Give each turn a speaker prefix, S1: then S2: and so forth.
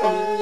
S1: Oh.